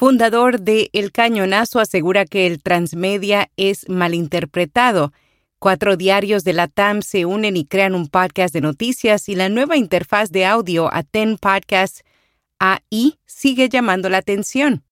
fundador de El Cañonazo, asegura que el transmedia es malinterpretado. Cuatro diarios de la TAM se unen y crean un podcast de noticias y la nueva interfaz de audio a Ten Podcasts AI sigue llamando la atención.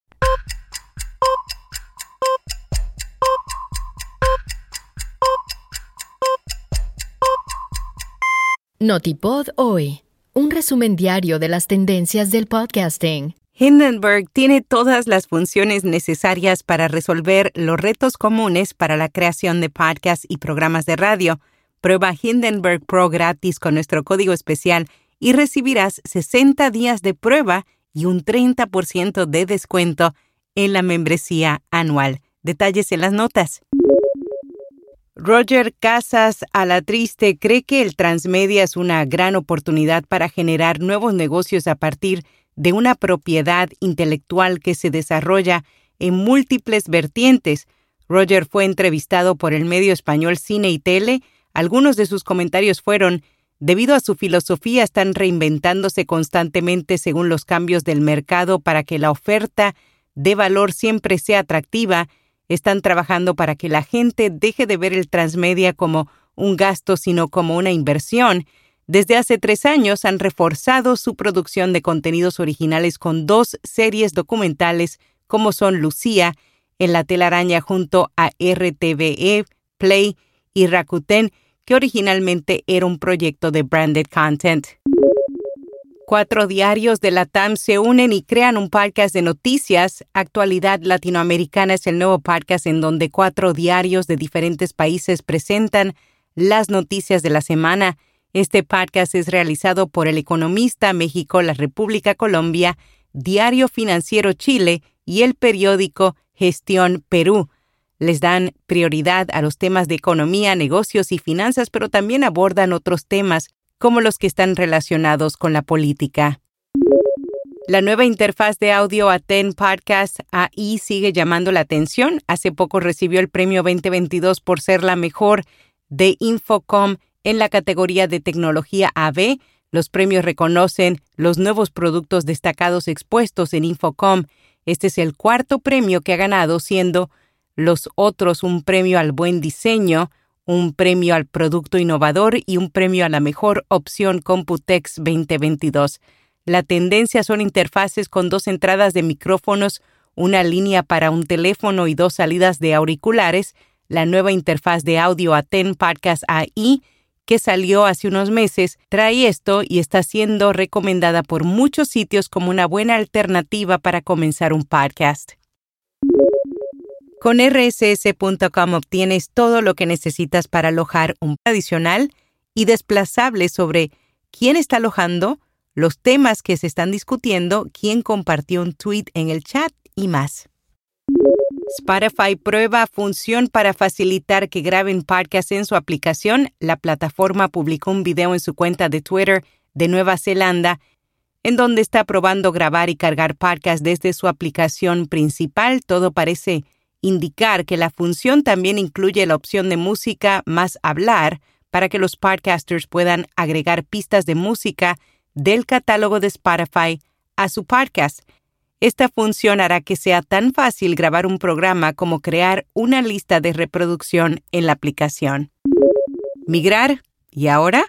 Notipod hoy, un resumen diario de las tendencias del podcasting. Hindenburg tiene todas las funciones necesarias para resolver los retos comunes para la creación de podcasts y programas de radio. Prueba Hindenburg Pro gratis con nuestro código especial y recibirás 60 días de prueba y un 30% de descuento en la membresía anual. Detalles en las notas. Roger Casas a la triste cree que el transmedia es una gran oportunidad para generar nuevos negocios a partir de una propiedad intelectual que se desarrolla en múltiples vertientes. Roger fue entrevistado por el medio español Cine y Tele. Algunos de sus comentarios fueron Debido a su filosofía están reinventándose constantemente según los cambios del mercado para que la oferta de valor siempre sea atractiva están trabajando para que la gente deje de ver el transmedia como un gasto, sino como una inversión. Desde hace tres años han reforzado su producción de contenidos originales con dos series documentales como son Lucía, en la telaraña junto a RTVE, Play y Rakuten, que originalmente era un proyecto de branded content. Cuatro diarios de la TAM se unen y crean un podcast de noticias. Actualidad Latinoamericana es el nuevo podcast en donde cuatro diarios de diferentes países presentan las noticias de la semana. Este podcast es realizado por El Economista México, la República Colombia, Diario Financiero Chile y el periódico Gestión Perú. Les dan prioridad a los temas de economía, negocios y finanzas, pero también abordan otros temas como los que están relacionados con la política. La nueva interfaz de audio Aten Podcast AI sigue llamando la atención. Hace poco recibió el premio 2022 por ser la mejor de Infocom en la categoría de tecnología AB. Los premios reconocen los nuevos productos destacados expuestos en Infocom. Este es el cuarto premio que ha ganado, siendo los otros un premio al buen diseño, un premio al producto innovador y un premio a la mejor opción Computex 2022. La tendencia son interfaces con dos entradas de micrófonos, una línea para un teléfono y dos salidas de auriculares, la nueva interfaz de audio Aten Podcast AI, que salió hace unos meses, trae esto y está siendo recomendada por muchos sitios como una buena alternativa para comenzar un podcast. Con rss.com obtienes todo lo que necesitas para alojar un adicional y desplazable sobre quién está alojando, los temas que se están discutiendo, quién compartió un tweet en el chat y más. Spotify prueba función para facilitar que graben podcasts en su aplicación. La plataforma publicó un video en su cuenta de Twitter de Nueva Zelanda en donde está probando grabar y cargar podcasts desde su aplicación principal. Todo parece indicar que la función también incluye la opción de música más hablar para que los podcasters puedan agregar pistas de música del catálogo de Spotify a su podcast. Esta función hará que sea tan fácil grabar un programa como crear una lista de reproducción en la aplicación. Migrar y ahora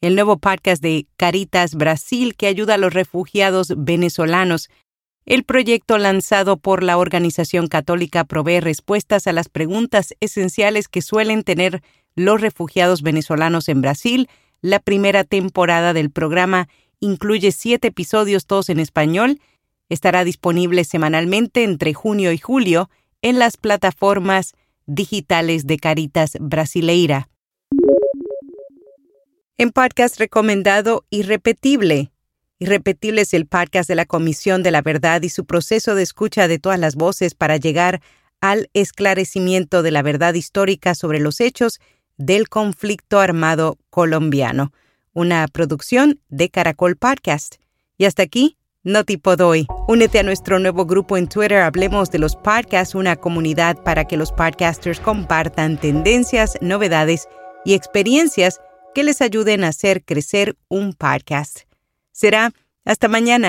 el nuevo podcast de Caritas Brasil que ayuda a los refugiados venezolanos el proyecto lanzado por la organización católica provee respuestas a las preguntas esenciales que suelen tener los refugiados venezolanos en Brasil. La primera temporada del programa incluye siete episodios todos en español. Estará disponible semanalmente entre junio y julio en las plataformas digitales de Caritas Brasileira. En podcast recomendado Irrepetible, Irrepetible es el podcast de la Comisión de la Verdad y su proceso de escucha de todas las voces para llegar al esclarecimiento de la verdad histórica sobre los hechos del conflicto armado colombiano, una producción de Caracol Podcast. Y hasta aquí, no tipo doy. Únete a nuestro nuevo grupo en Twitter, Hablemos de los Podcasts, una comunidad para que los podcasters compartan tendencias, novedades y experiencias que les ayuden a hacer crecer un podcast. Será hasta mañana.